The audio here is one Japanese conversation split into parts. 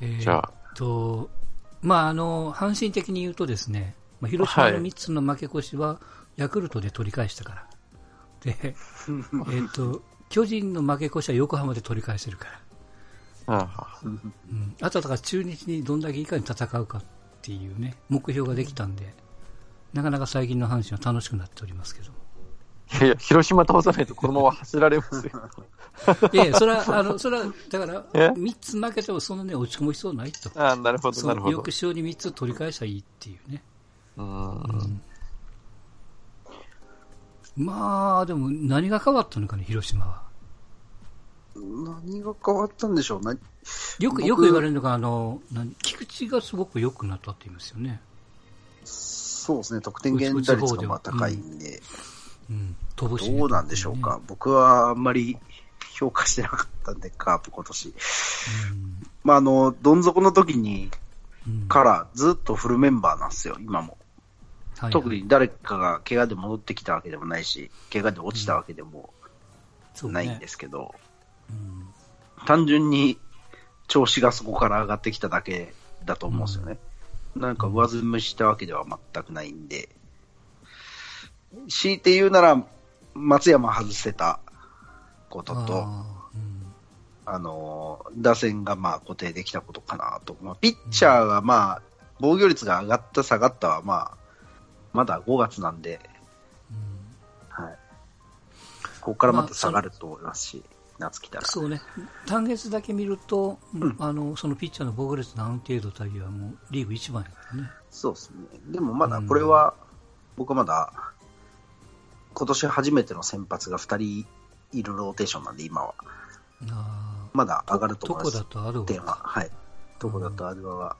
えじゃあ、と、まあ、あの、阪神的に言うとですね、まあ、広島の3つの負け越しは、ヤクルトで取り返したから。で、えっと、巨人の負け越しは横浜で取り返せるから。あうん、あとはだから中日にどんだけいかに戦うかっていうね、目標ができたんで、なかなか最近の阪神は楽しくなっておりますけども。いやいや、広島倒さないとこのまま走られますよ。いやいや、それは、あの、それは、だから、え？3つ負けてもそんなね、落ち込む必要ないと。あなるほど、そなるほどの翌。週に3つ取り返したらいいっていうね。うん。まあ、でも何が変わったのかね、広島は。何が変わったんでしょうなよく、僕よく言われるのが、あの、何菊池がすごく良くなったって言いますよね。そうですね、得点源打率がまあ高いんで、うん。どうなんでしょうか。。僕はあんまり評価してなかったんで、カープ今年。まあ、あの、どん底の時に、うん。うんからずっとフルメンバーなんですよ、今も。はいはい特に誰かが怪我で戻ってきたわけでもないし、怪我で落ちたわけでもないんですけど、うん単純に調子がそこから上がってきただけだと思うんですよね。なんか上積みしたわけでは全くないんで、強いて言うなら、松山外せたことと、あーうんあの、打線がまあ固定できたことかなと。まあ、ピッチャーがまあ、防御率が上がった下がったはまあ、まだ5月なんで、はい。ここからまた下がると思いますし、夏来たら。そうね、単月だけ見ると、うんあのそのピッチャーの防御率の安定度たりはもうリーグ一番やからね。そうですね。でもまだこれは、僕はまだ、今年初めての先発が2人いるローテーションなんで、今は。あまだ上がるとどこ思います。だとアドバ点は。はい。どこだとアドバは。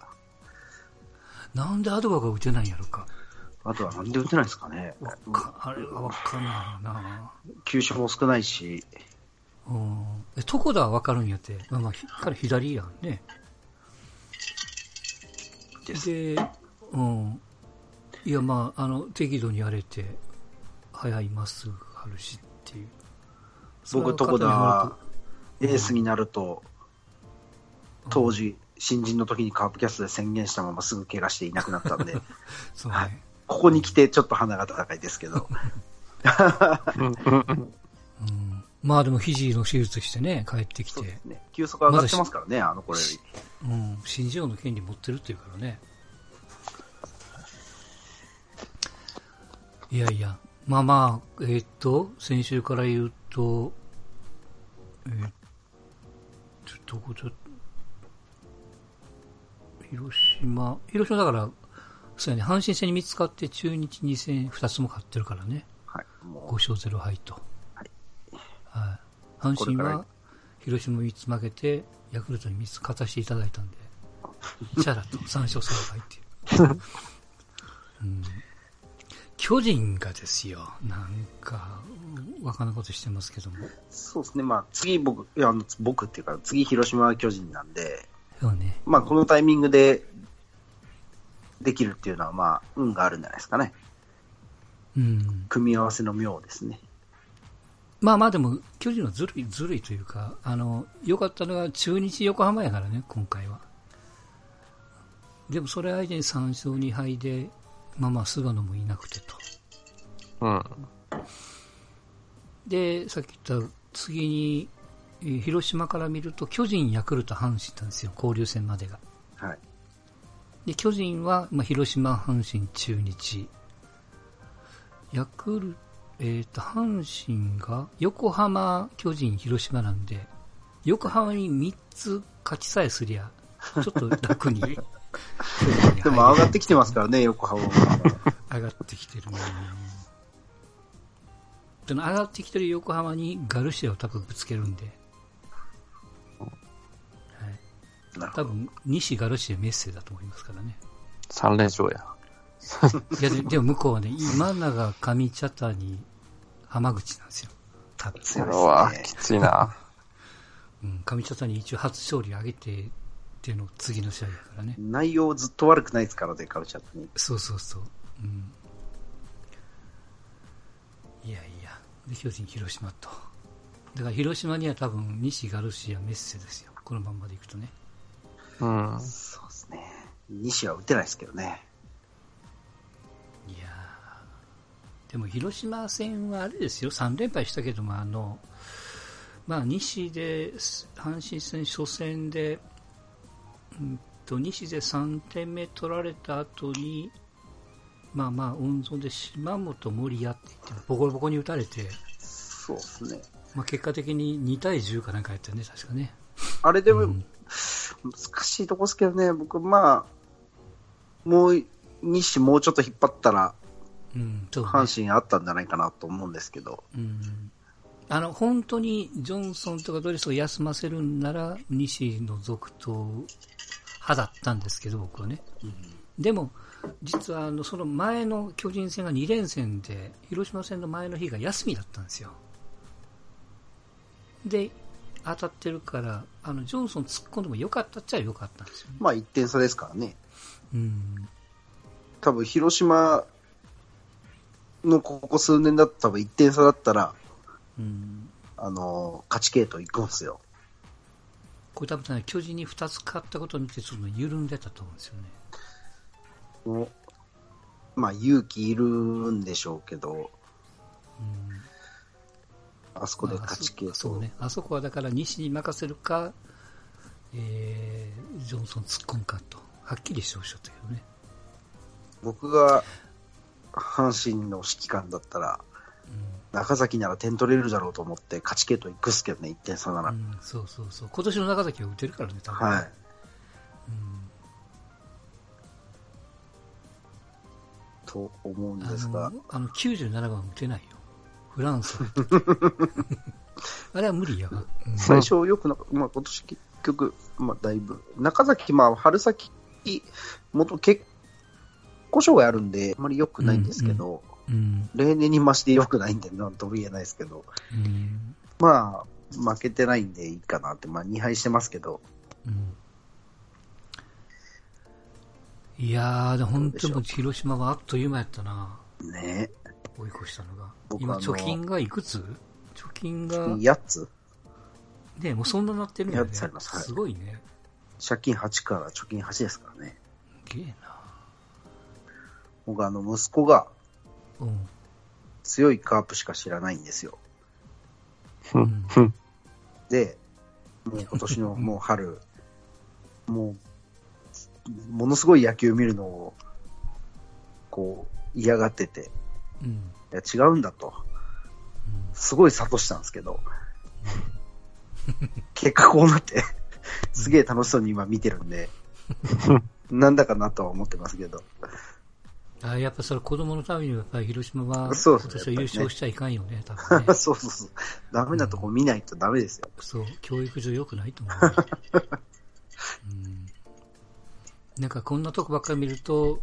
なんでアドバが打てないんやろか。あとはなんで打てないですかね。わかあれはわかんないな。球種も少ないし、うん。え、床田はわかるんやって。まあまあ、ひ彼左やんね。で、うん。いや、まあ、あの、適度にやれて、速いまっすぐるしっていう。僕、床田ははエースになると、当時、新人の時にカープキャストで宣言したまますぐ怪我していなくなったんで、そうはね。ここに来てちょっと鼻が高いですけど、うん。まあでも、肘の手術してね、帰ってきてね。球速上がってますからね、あの頃より。うん、新人王の権利持ってるっていうからね。いやいや、まあまあ、えーっと、先週から言うと、えー、ちょっと、こちょ広島、広島だから、そうやね、阪神戦に見つかって中日2戦2つも勝ってるからね。はい。も5勝0敗と。はい。はい。阪神は、広島3つ負けて、ヤクルトに3つ勝たせていただいたんで、チャラと3勝0敗っていう。うん、巨人がですよ、なんか、わかんないことしてますけども。う、そうですね。まあ、次僕、いや、僕っていうか、次広島は巨人なんで、そうね。まあ、このタイミングで、できるっていうのは、まあ、運があるんじゃないですかね。うん。組み合わせの妙ですね。まあまあでも、巨人はずるい、ずるいというか、あの、良かったのが中日横浜やからね、今回は。でもそれ相手に3勝2敗で、まあまあ菅野もいなくてと。うん。で、さっき言った次に、えー広島から見ると巨人、ヤクルト、阪神なんですよ、交流戦までが。はい。で、巨人は、まあ、広島、阪神、中日。ヤクルえっ、と、阪神が横浜、巨人、広島なんで、横浜に3つ勝ちさえすりゃ、ちょっと楽に。でも上がってきてますからね、横浜は。上がってきてるね。でも上がってきてる横浜にガルシアを多分ぶつけるんで、なるほど。多分西ガルシアメッセだと思いますからね。3連勝や。いやで、でも向こうはね、今永、上茶谷、浜口なんですよ。多分。それはきついな。うん、上茶谷一応初勝利上げてっていうの次の試合だからね。内容ずっと悪くないですからね、カルチャーに。そうそうそう。うん。いやいや。で、巨人、広島と。だから広島には多分西ガルシア、メッセですよ。このまんまでいくとね。うん。そうですね。西は打てないですけどね。いやーでも広島戦はあれですよ、3連敗したけども、あの、まあ、西で、阪神戦初戦で、うんと、西で3点目取られた後に、まあまあ、温存で島本森谷って言って、ボコボコに打たれて、そうですね。まあ、結果的に2対10かなんかやったよね、確かね。あれでも、うん。難しいとこですけどね、僕、まあ、もう、西もうちょっと引っ張ったら、うん、阪神あったんじゃないかなと思うんですけど、うんあの本当にジョンソンとかドレスを休ませるんなら西の続投派だったんですけど、僕はね。でも、実はあのその前の巨人戦が2連戦で、広島戦の前の日が休みだったんですよ。で、当たってるから、あのジョンソン突っ込んでもよかったっちゃよかったんですよね。まあ1点差ですからね。うん、多分広島のここ数年だと多分1点差だったら、うん、あの勝ち系統行くんですよ。これ多分ね、巨人に2つ勝ったことによってちょっと緩んでたと思うんですよね。まあ勇気いるんでしょうけど、うんあそこで勝ち系統。まあそうね。あそこはだから西に任せるか、えー、ジョンソン突っ込むかと、はっきりしてほしかったけどね。僕が阪神の指揮官だったら、中崎なら点取れるだろうと思って勝ち系統行くっすけどね、1点差なら。うん、うんそうそうそう。今年の中崎は打てるからね、多分。はい。と思うんあですがの、、あの97番打てないよ。フランスは。あれは無理やわ。うん最初よくな、まあ今年結局、まあだいぶ、中崎、まあ春先、元結故障があるんで、あまり良くないんですけど、うん。例年に増して良くないんで、なんとも言えないですけど、うん。まあ、負けてないんでいいかなって、まあ2敗してますけど、うんいやー、で本当に広島はあっという間やったな。ね追い越したのが。今、貯金がいくつ？貯金が、8つ？ねもうそんななってるんだよね。すはいすごいね。借金8から貯金8ですからね。すげえな。僕あの、息子がうん。強いカープしか知らないんですよ。ふん、ふん。で、もう今年のもう春、もう、ものすごい野球見るのを、こう、嫌がってて、うん。いや違うんだと、すごい諭したんですけど、結果こうなって、すげえ楽しそうに今見てるんで、なんだかなとは思ってますけど、あやっぱそれ子供のためにはやっぱり広島は、そうですね今年は優勝しちゃいかんよね、多分ね。そうそうそう、ダメなとこ見ないとダメですよ。そう、教育上良くないと思う。うん、なんかこんなとこばっかり見ると、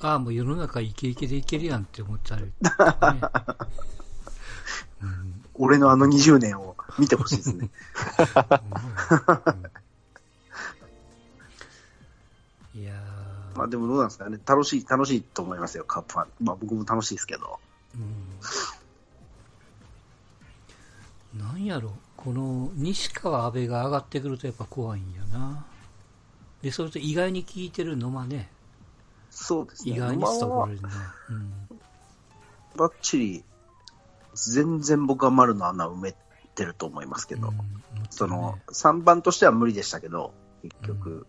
ああ、もう世の中イケイケでいけるやんって思っちゃう、ね。うん俺のあの20年を見てほしいですね。いまあでもどうなんですかね、楽しい、楽しいと思いますよ、カップファン。まあ僕も楽しいですけど。うん、なんやろ、この西川安倍が上がってくるとやっぱ怖いんやな。で、それと意外に効いてるのはね、そうですね。意外にまあ伝わるね。うんばっちり、全然僕は丸の穴埋めてると思いますけど、うんその、3番としては無理でしたけど、結局。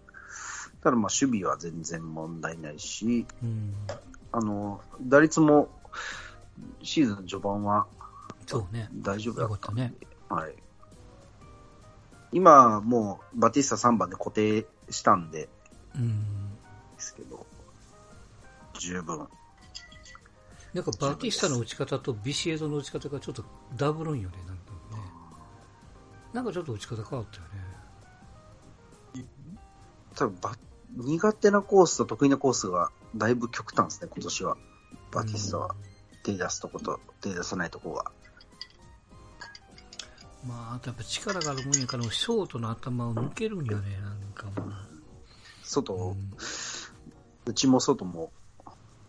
ただまあ守備は全然問題ないし、うん、あの、打率もシーズン序盤はそうね。大丈夫だったね。はい。今もうバティスタ3番で固定したんで、うん。ですけど、十分。なんかバティスタの打ち方とビシエドの打ち方がちょっとダブルんよね、なんかね。なんかちょっと打ち方変わったよね。多分バ苦手なコースと得意なコースがだいぶ極端ですね、今年は。バティスタは。手出すとこと手出さないとこが。まあ、あとやっぱ力があるもんやから、ショートの頭を抜けるんよね、なんかもう。外、うん内も外も、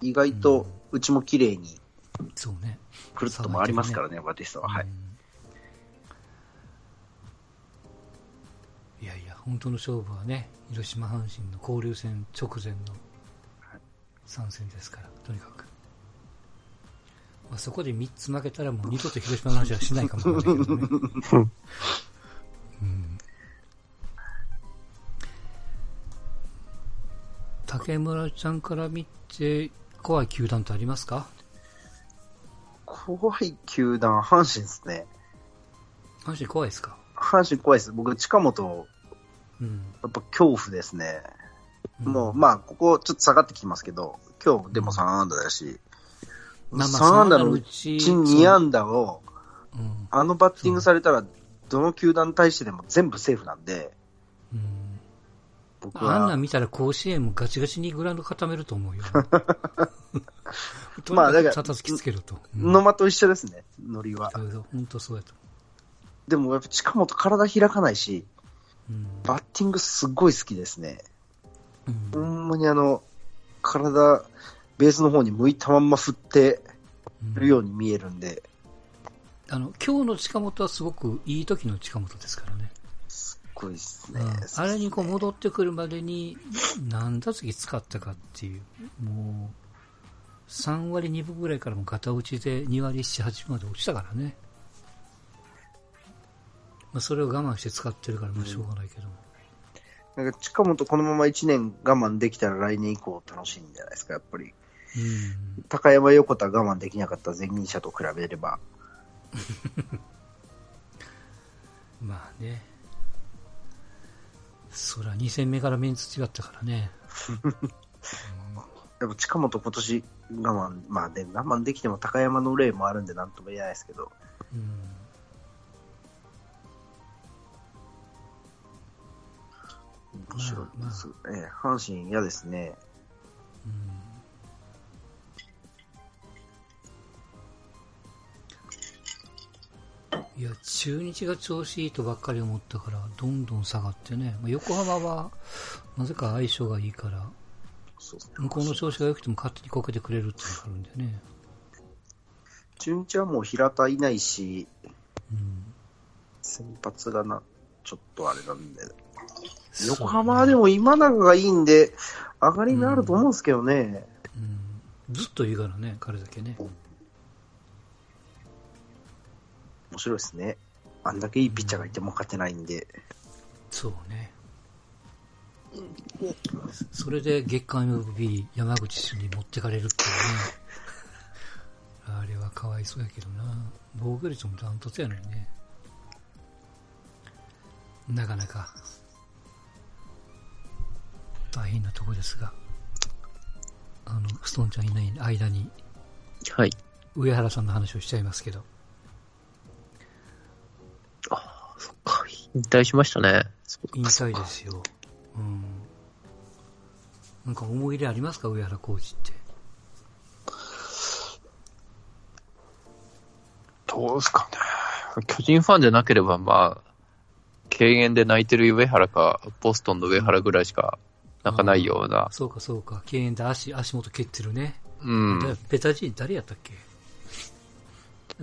意外と内も綺麗にそうね。くるっと回りますからね、バティスタは。はい。うん本当の勝負はね、広島阪神の交流戦直前の参戦ですから、とにかく。まあ、そこで3つ負けたらもう二度と広島の話はしないかもしれないけどね。うん、竹村ちゃんから見て、怖い球団ってありますか？怖い球団、阪神ですね。阪神怖いですか？阪神怖いです。僕、近本、うん。やっぱ恐怖ですね。うんもう、まあ、ここちょっと下がってきてますけど、今日でも3安打だし、まあまあ3安打のううちち2安打を、うん。あのバッティングされたら、どの球団に対してでも全部セーフなんで、うん僕は。あんなん見たら甲子園もガチガチにグラウンド固めると思うよ。まあだからたたきつけると。うん野間と一緒ですね、ノリは。本当そうやと。でもやっぱ近本体開かないし、うんバッティングすっごい好きですね。うんほんまにあの、体、ベースの方に向いたまんま振ってるように見えるんで、あの、今日の近本はすごくいい時の近本ですからね。すっごいですね。うんあれにこう戻ってくるまでに何打席使ったかっていう、もう、3割2分ぐらいからもガタ落ちで2割7、8分まで落ちたからね。まあ、それを我慢して使ってるからもうしょうがないけども。なんか近本このまま1年我慢できたら来年以降楽しいんじゃないですか、やっぱり。うん。高山横田我慢できなかった前任者と比べれば。まあね。そら2戦目からメンツ違ったからね。でも近本今年我慢、まあね、我慢できても高山の例もあるんでなんとも言えないですけど、うん。白いです。ええ阪神嫌ですね。いや、中日が調子いいとばっかり思ったから、どんどん下がってね。まあ横浜は、なぜか相性がいいから、向こうの調子が良くても勝手にこけてくれるっていうのがあるんだよね。中日はもう平田いないし、うん。先発がな、ちょっとあれなんで。横浜はでも今永がいいんで、上がりになると思うんですけどね。うん。ずっといいからね、彼だけね。面白いですね。あんだけいいピッチャーがいても勝てないんで。そうね。それで月間 MVP 山口氏に持ってかれるっていうね。あれはかわいそうやけどな。防御率もダントツやのにね。なかなか大変なとこですが。あの、ストーンちゃんいない間にはい。上原さんの話をしちゃいますけど。そっか、引退しましたね。引退ですよ。うん。なんか思い入れありますか？上原コーチって。どうですかね。巨人ファンじゃなければ、まあ、敬遠で泣いてる上原か、ボストンの上原ぐらいしか泣かないような。そうかそうか。敬遠で足、足元蹴ってるね。うん。だペタジーニ誰やったっけ？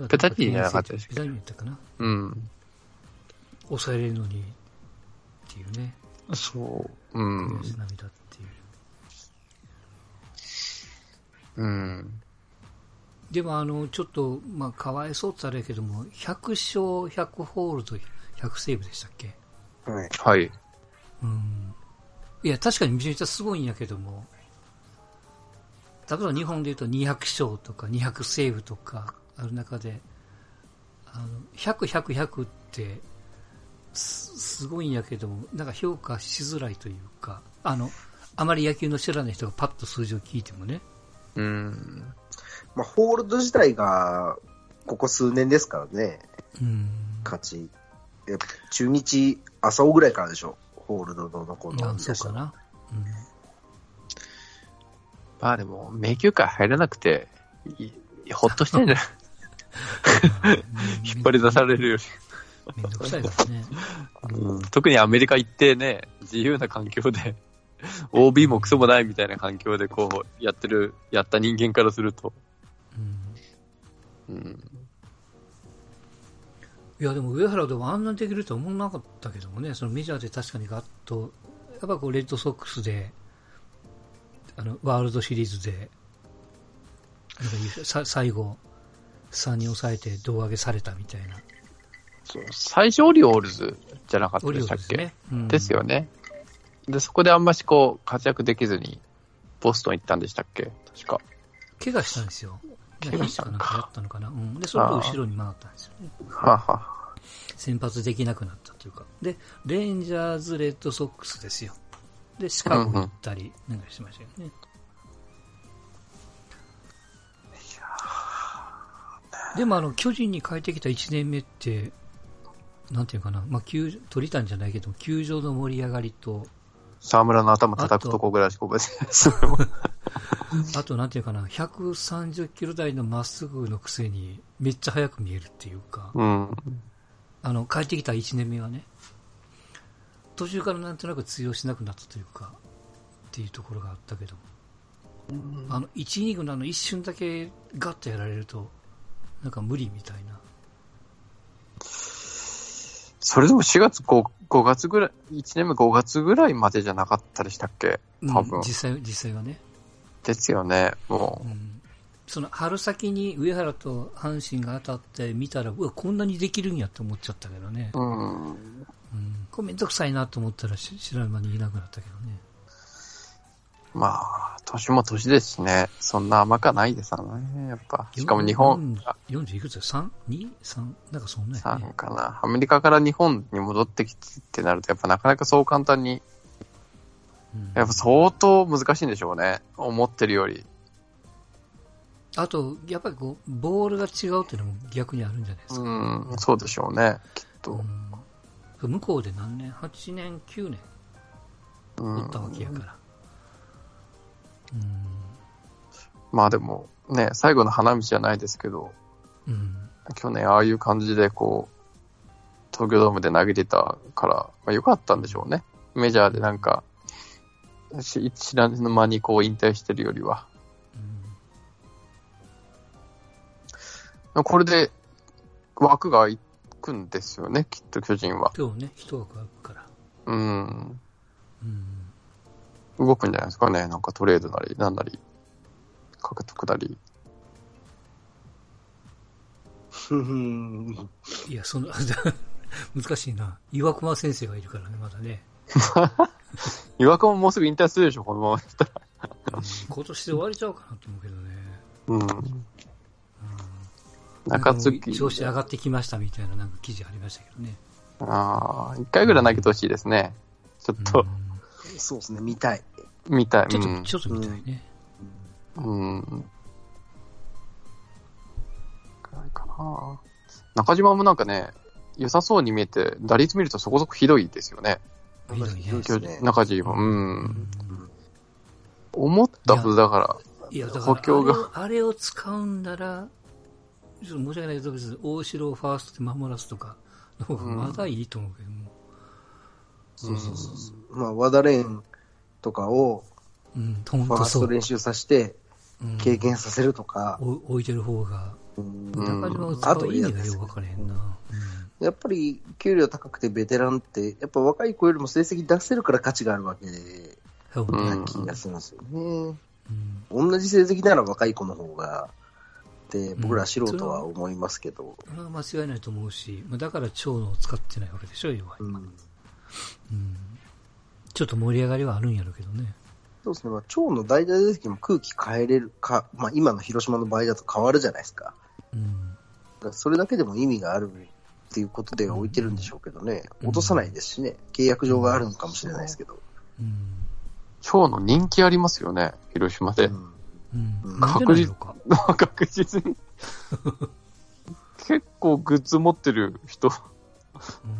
ペタジーニじゃなかったですペタジーニやったかな？うん。抑えれるのに、っていうね。そう。うん涙っていう。うん。でもあの、ちょっと、まあ、かわいそうってあれやけども、100勝、100ホールド、100セーブでしたっけ？はい。はい。うん。いや、確かにめちゃめちゃすごいんやけども、例えば日本で言うと200勝とか200セーブとかある中で、あの、100、100、100って、す、すごいんやけども、なんか評価しづらいというか、あの、あまり野球の知らない人がパッと数字を聞いてもね、うん。まあ、ホールド自体が、ここ数年ですからね、うん。勝ち。中日、朝尾ぐらいからでしょ。ホールドの残あの。そうかな。まあでも、迷宮界入らなくて、いほっとしてんじゃないうん。引っ張り出されるよめんどくさいからね。り。うん。特にアメリカ行ってね、自由な環境で、OB もクソもないみたいな環境でこう、やってる、やった人間からすると、うん。うん。いや、でも上原でもあんなにできるとは思わなかったけどもね、そのメジャーで確かにガッと、やっぱこうレッドソックスで、あの、ワールドシリーズで、なんか最後、3人抑えて胴上げされたみたいな。そう最初オリオールズじゃなかったでしたっけ？オリオールズね。うんですよね。で、そこであんましこう、活躍できずに、ボストン行ったんでしたっけ？確か。怪我したんですよ。怪我したんかなんかやったのかな。うん。で、それと後ろに回ったんですよね。はあはあ先発できなくなったというか。で、レンジャーズ、レッドソックスですよ。で、シカゴ行ったり、なんかしましたよね。でもあの、巨人に帰ってきた1年目って、なんていうかな、まあ、球、取りたんじゃないけど、球場の盛り上がりと、沢村の頭叩くとこぐらいしか覚えてない。あとなんていうかな、130キロ台のまっすぐのくせに、めっちゃ速く見えるっていうか、うん。あの、帰ってきた1年目はね、途中からなんとなく通用しなくなったというか、っていうところがあったけど、あの、1イニングのあの一瞬だけガッとやられると、なんか無理みたいな。それでも4月5、5月ぐらい、1年目5月ぐらいまでじゃなかったでしたっけ？多分。うん実際、実際はね。ですよね。もうんその春先に上原と阪神が当たって見たら、うわ、こんなにできるんやって思っちゃったけどね。う。うん。うん。これめんどくさいなと思ったらし知らぬ間にいなくなったけどね。まあ、年も年ですしね。そんな甘かないですからね。やっぱ。しかも日本、あ40 40いくつだ ?3?2?3? なんかそんなやね。3かな。アメリカから日本に戻ってきてってなると、やっぱなかなかそう簡単に、うんやっぱ相当難しいんでしょうね。思ってるより。あと、やっぱりこう、ボールが違うっていうのも逆にあるんじゃないですか。うん、そうでしょうね。きっと。うん向こうで何年 ?8 年、9年？うん打ったわけやから。うん。まあでも、ね、最後の花道じゃないですけど、うん。去年ああいう感じでこう、東京ドームで投げてたから、まあ、よかったんでしょうね。メジャーでなんか、し知らぬ間にこう引退してるよりは。これで枠が空くんですよね、きっと巨人は。今日ね、人が来るから。うん。うん。動くんじゃないですかね。なんかトレードなり、なんなり、獲得なり。ふふんいや、その、難しいな。岩隈先生がいるからね、まだね。岩隈ももうすぐ引退するでしょ、このままだったら。うん今年で終わりちゃうかなと思うけどね。うん。中継ぎ。調子上がってきましたみたいななんか記事ありましたけどね。ああ、一回ぐらい投げてほしいですね。ちょっと、そうですね、見たい。見たい。ちょっと、うんちょっと見たいね。うん。ぐらいかな。中島もなんかね、良さそうに見えて、打率見るとそこそこひどいですよね。ひどいね中島。う。うんん思ったほどだから、いや、だから補強があれを、あれを使うんなら、ちょっと申し訳ないけど、別に大城をファーストで守らすとかの方がまだいいと思うけども。そうそうそうそう。まあ、和田蓮とかをうん、ファー。スト練習させてうん経験させるとか、お置いてる方が、うんうん中島を使う意味がよくわからへんな。やっぱり給料高くてベテランって、やっぱ若い子よりも成績出せるから価値があるわけで、うん。うんな気がするんですよね。うん同じ成績なら若い子の方が、って僕ら素うん人は思いますけど、それは間違いないと思うし、まあだから長野を使ってないわけでしょ、要は。うんうんちょっと盛り上がりはあるんやろうけどね。そうですね、まあ、長の代打出時も空気変えれるか、まあ、今の広島の場合だと変わるじゃないですか。うん。だそれだけでも意味があるっていうことで置いてるんでしょうけどね、うん落とさないですしね、契約上があるのかもしれないですけど。うん。蝶の人気ありますよね、広島で。うんうん。うんなんでないのか。確実に。結構グッズ持ってる人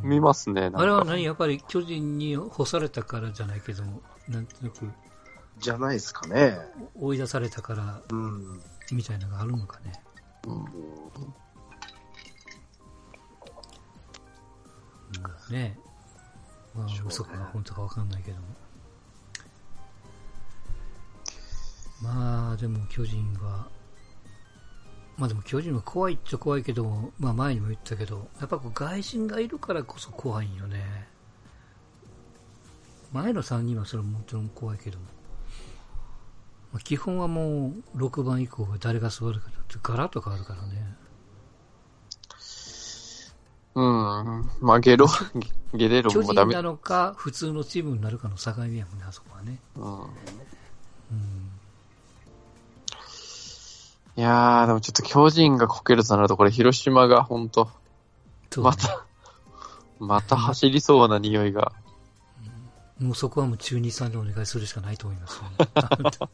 うん見ますね、なんか。あれは何？やっぱり巨人に干されたからじゃないけども、なんとなくじゃないですかね。追い出されたからうん。みたいなのがあるのかね。うんねまあ嘘か本当かわかんないけども。まあ、でも巨人は、まあでも巨人は怖いっちゃ怖いけど、まあ前にも言ったけど、やっぱこう外人がいるからこそ怖いんよね。前の3人はそれはもちろん怖いけども。まあ、基本はもう6番以降が誰が座るかってガラッと変わるからね。うん。まあ、ゲロ、ゲレロ巨人もダメ。なのか普通のチームになるかの境目やもんね、あそこはね。うん。うん。いやー、でもちょっと巨人がこけるとなると、これ広島が本当ねまた、また走りそうな匂いが。もうそこはもう中2さんでお願いするしかないと思いますよ、ね。頼むと。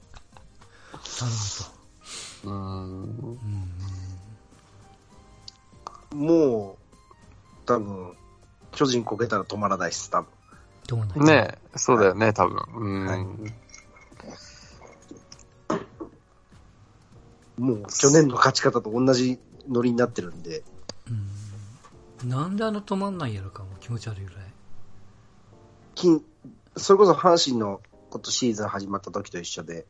うーん。うん。もう、多分、巨人こけたら止まらないっす、多分。どうなんねえ、そうだよね、多分。うん。はいもう、去年の勝ち方と同じノリになってるんで、うん。なんであの止まんないやろかも気持ち悪いぐらい。金、それこそ阪神の今年シーズン始まった時と一緒で、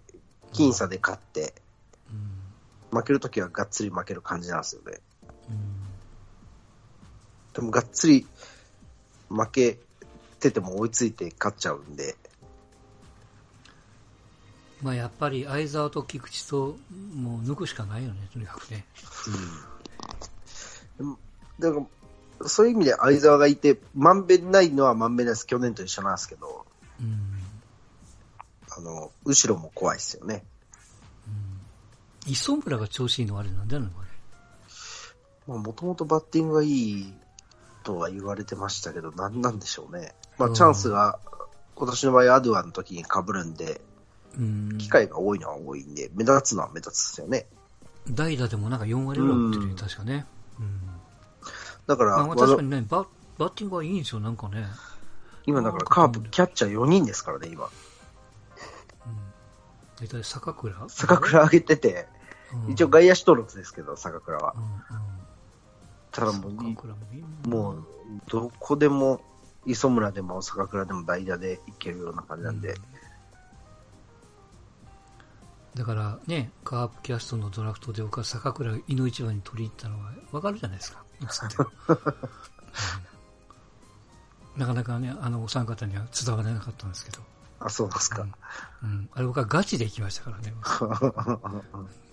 僅差で勝って、うん。負ける時はがっつり負ける感じなんですよね。うん。でもがっつり負けてても追いついて勝っちゃうんで、まあやっぱり相沢と菊池ともう抜くしかないよね、とにかくね。うん。だから、そういう意味で相沢がいて、まんべんないのはまんべんないです。去年と一緒なんですけど、うん。あの、後ろも怖いですよね。うん。磯村が調子いいのはあれなんだろうね、これ。まあ、もともとバッティングがいいとは言われてましたけど、なんなんでしょうね。まあ、うんチャンスが、今年の場合、アドゥアの時に被るんで、うん。機会が多いのは多いんで、目立つのは目立つですよね。代打でもなんか4割ぐらい打ってるよね、うん確かね。うん。だから、まあ確かにね、ババッティングはいいんですよ、なんかね。今だからカープ、キャッチャー4人ですからね、今。うん。大体坂倉坂倉上げてて、うん一応外野手登録ですけど、坂倉はう。んうん。ただもう、もう、どこでも、磯村でも坂倉でも代打でいけるような感じなんで、だからね、カープキャストのドラフトで僕は坂倉井の一番に取りに行ったのはわかるじゃないですか。うんなかなかね、あのお三方には伝わらなかったんですけど。あ、そうですか。うん。あれ僕はガチで行きましたからね。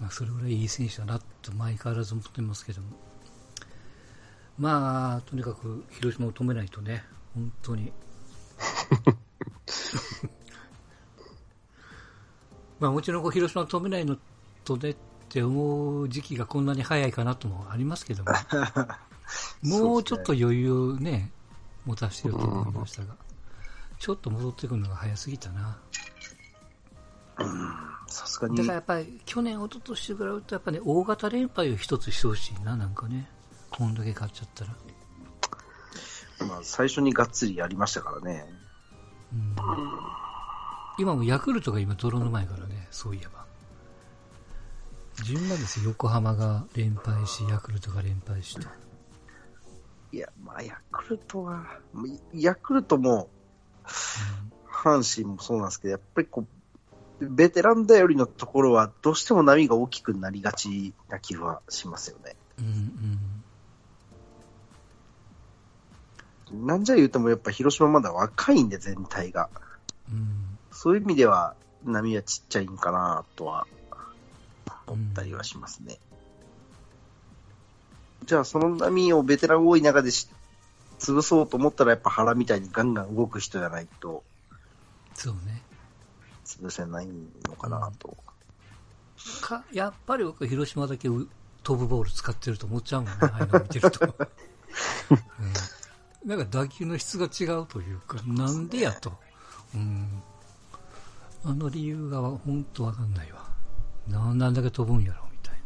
まあ、それぐらいいい選手だなと毎変わらず思ってますけども。まあ、とにかく広島を止めないとね、本当に。まあもちろん広島を止めないのとねって思う時期がこんなに早いかなともありますけども、もうちょっと余裕をね、持たせてると思いましたが、ちょっと戻ってくるのが早すぎたな。さすがにだからやっぱり去年、一昨年と比べるとやっぱね、大型連敗を一つしてほしいな、なんかね。こんだけ勝っちゃったら。まあ、最初にがっつりやりましたからね。うん、今もヤクルトが今泥の前からね、そういえば。順番ですよ、横浜が連敗し、ヤクルトが連敗しと。いや、まあ、ヤクルトは、ヤクルトも、阪神もそうなんですけど、やっぱりこう、ベテランだよりのところは、どうしても波が大きくなりがちな気はしますよね。うんうんなんじゃ言うても、やっぱ広島まだ若いんで、全体が。うんそういう意味では、波はちっちゃいんかなとは、思ったりはしますね。じゃあ、その波をベテラン多い中でし潰そうと思ったら、やっぱ原みたいにガンガン動く人じゃないと、そうね。潰せないのかなと。か、やっぱり僕、広島だけう飛ぶボール使ってると思っちゃうもんね、ああいうの見てると。うんなんか打球の質が違うというか、なんでやと。うん。あの理由が本当わかんないわ。なんなんだけ飛ぶんやろ、みたいな。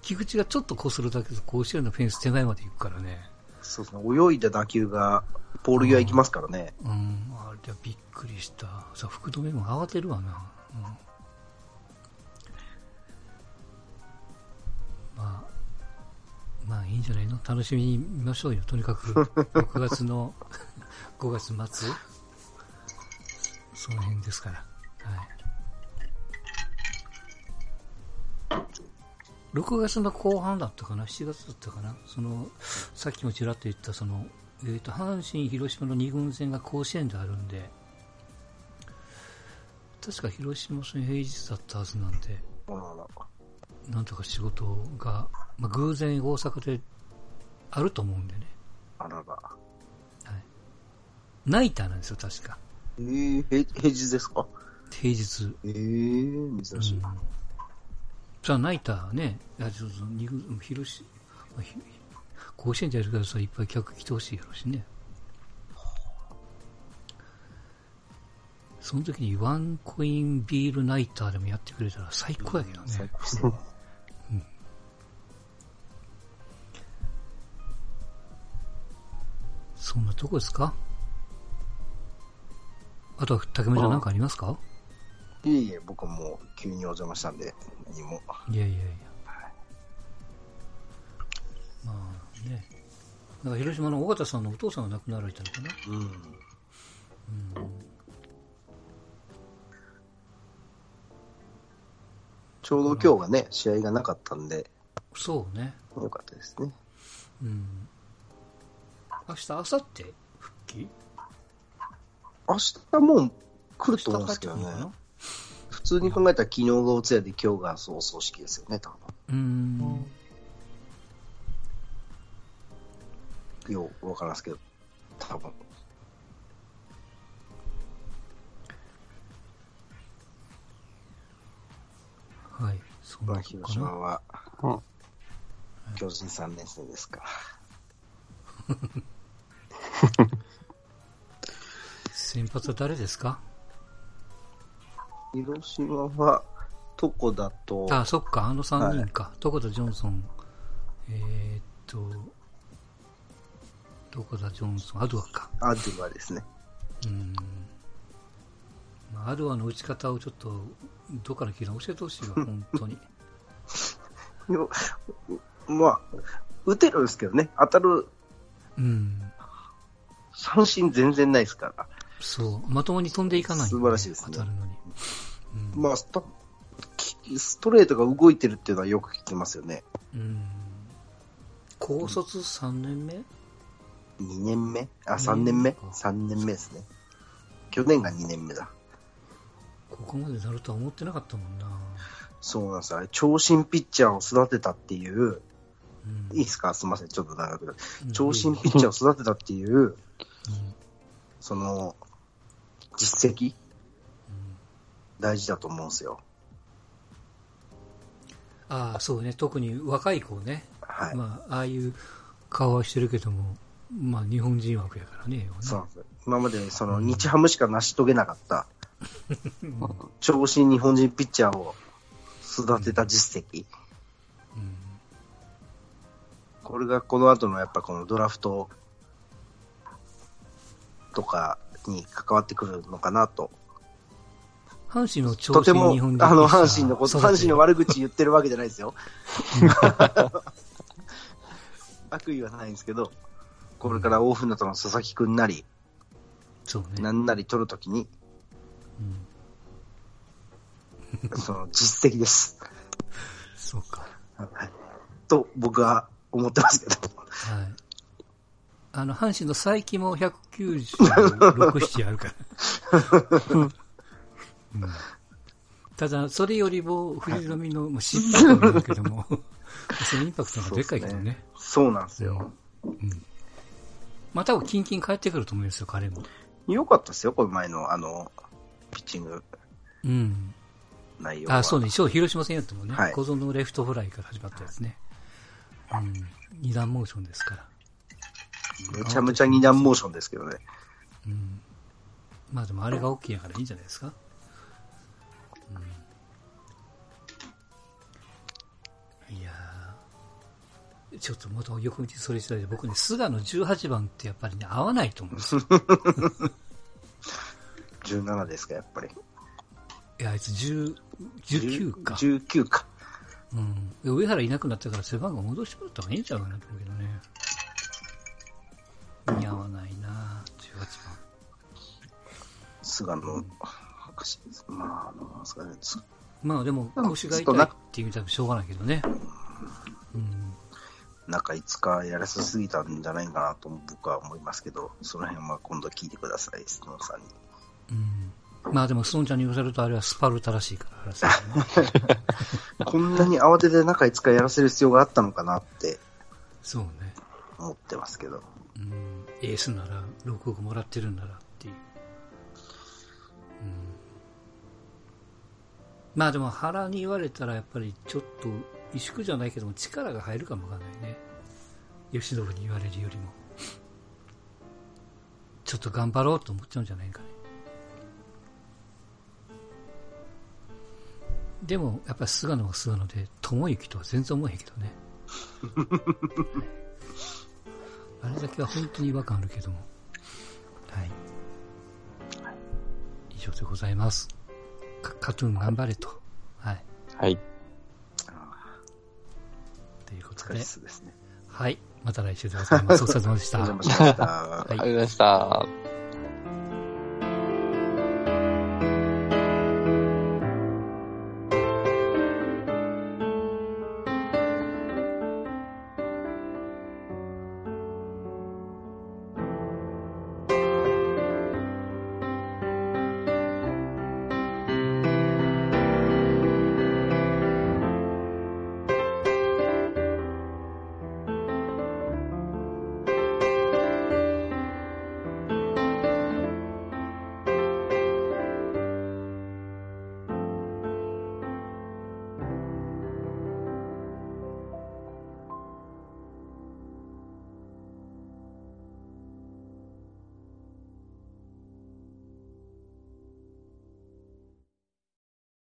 菊池がちょっと擦るだけで甲子園のフェンス手前まで行くからね。そうですね、泳いだ打球が、ポール際行きますからね。うん、あれはびっくりした。さ、福留も慌てるわな。うん、まあ、まあいいんじゃないの？楽しみに見ましょうよ。とにかく、6月の 5月末その辺ですから。はい。6月の後半だったかな、7月だったかな、そのさっきもちらっと言ったその、えー、と阪神、広島の2軍戦が甲子園であるんで、確か広島戦平日だったはずなんで、なんとか仕事が、まあ、偶然大阪であると思うんでね、あらら。ナイターなんですよ、確か、えー、へ平日ですか？平日。えー、珍しい。うんじゃあ、ナイターね、いやちょっと二軍広し、まあひ甲子園でやるからさ、いっぱい客来てほしいやろしね。その時にワンコインビールナイターでもやってくれたら最高やけどね。最高。そんなとこですか？あとは、竹村ちゃんなんかありますか？いえいえ、僕はもう急にお邪魔したんで、何も。いやいやいや。まあね。なんか広島の尾形さんのお父さんが亡くなられたのかな。うん。うんちょうど今日がね、試合がなかったんで、そうね。よかったですね。うん。明日、明後日？復帰？明日もう来ると思うんですけどね明日帰ってくるのか。な？普通に考えたら昨日がお通夜で今日がそうお葬式ですよね、多うーん。ようわからんすけど、多分。はい。そんまあ、なとこかな。広島はうん。巨人3年生ですから。先発は誰ですか？広島は、床田と、あ、そっか、あの3人か。床田ジョンソン、えーっと、床田ジョンソン、アドアか。アドゥアですね。うん。まあ、アドアの打ち方をちょっと、どっから聞いたの教えてほしいわ、本当に。よまあ、打てるんですけどね、当たるうん。三振全然ないですから。そう。まともに飛んでいかない、素晴らしいですね当たるのに。うん。まあスト、ストレートが動いてるっていうのはよく聞きますよね。うん。高卒3年目？2年目？あ、二3年目年か ?3 年目ですね。去年が2年目だ。ここまでなるとは思ってなかったもんな。そうなんですよ。長身ピッチャーを育てたっていう、うん。いいですか？すみません。ちょっと長くな長身ピッチャーを育てたっていう、うんその、実績、うん大事だと思うんですよ。ああ、そうね。特に若い子ね。はい。まあ、ああいう顔はしてるけども、まあ、日本人枠やからね。そうなんですよ。今までその日ハムしか成し遂げなかった、長身日本人ピッチャーを育てた実績。うんこれがこの後のやっぱこのドラフトとかに関わってくるのかなと。阪神の調子とても、あの、阪神のこと、阪神の悪悪口言ってるわけじゃないですよ。悪意はないんですけど、これから大船渡の佐々木くんなり、そうね。なんなり取るときに、うんその実績です。そうか。はいと僕は思ってますけど。はい。あの、阪神の才木も196、7あるから。うんただ、それよりも、藤浪の、まあ、失敗なんだけども、そのインパクトがでかいけどね。そうなんですよ。まあ、多分、キンキン帰ってくると思うんですよ、彼も。良かったですよ、この前の、あの、ピッチングうん。内容は。あ、そうね、そう、広島戦やってもね、はい小園のレフトフライから始まったやつね。うん。二段モーションですから。めちゃめちゃ二段モーションですけどね。うん。まあでもあれが OK やからいいんじゃないですか。うん、いやーちょっとまた横道それしたいで、僕ね、菅野18番ってやっぱりね、合わないと思うんですよ。17ですか、やっぱり。いや、あいつ10 19か。19か。うん。で上原いなくなったから背番号戻してもらった方がいいんちゃうかなと思うけどね。似合わないな18番。菅野博士。まあ、あの、なんですかね。すまあでも、うん腰が痛いって言うたらしょうがないけどね。うん。中5日やらせすぎたんじゃないかなと僕は思いますけど、その辺は今度聞いてください、スノーさんに。うん。まあでも、スノンちゃんに言わせるとあれはスパルタらしいから、ね こんなに慌てて中5日やらせる必要があったのかなってそうね。思ってますけど。うん。エースなら、6億もらってるんならっていう。うん。まあでも、腹に言われたら、やっぱりちょっと、萎縮じゃないけども、力が入るかもわかんないね。吉信に言われるよりも。ちょっと頑張ろうと思っちゃうんじゃないかね。でも、やっぱり菅野は菅野で、智之とは全然思えへんけどね。あれだけは本当に違和感あるけども。はい。以上でございます。カカトゥーン頑張れと。はい。はい。ということでですね。はい。また来週でございます。お疲れ様でした。お邪魔しました。はいありがとうございました。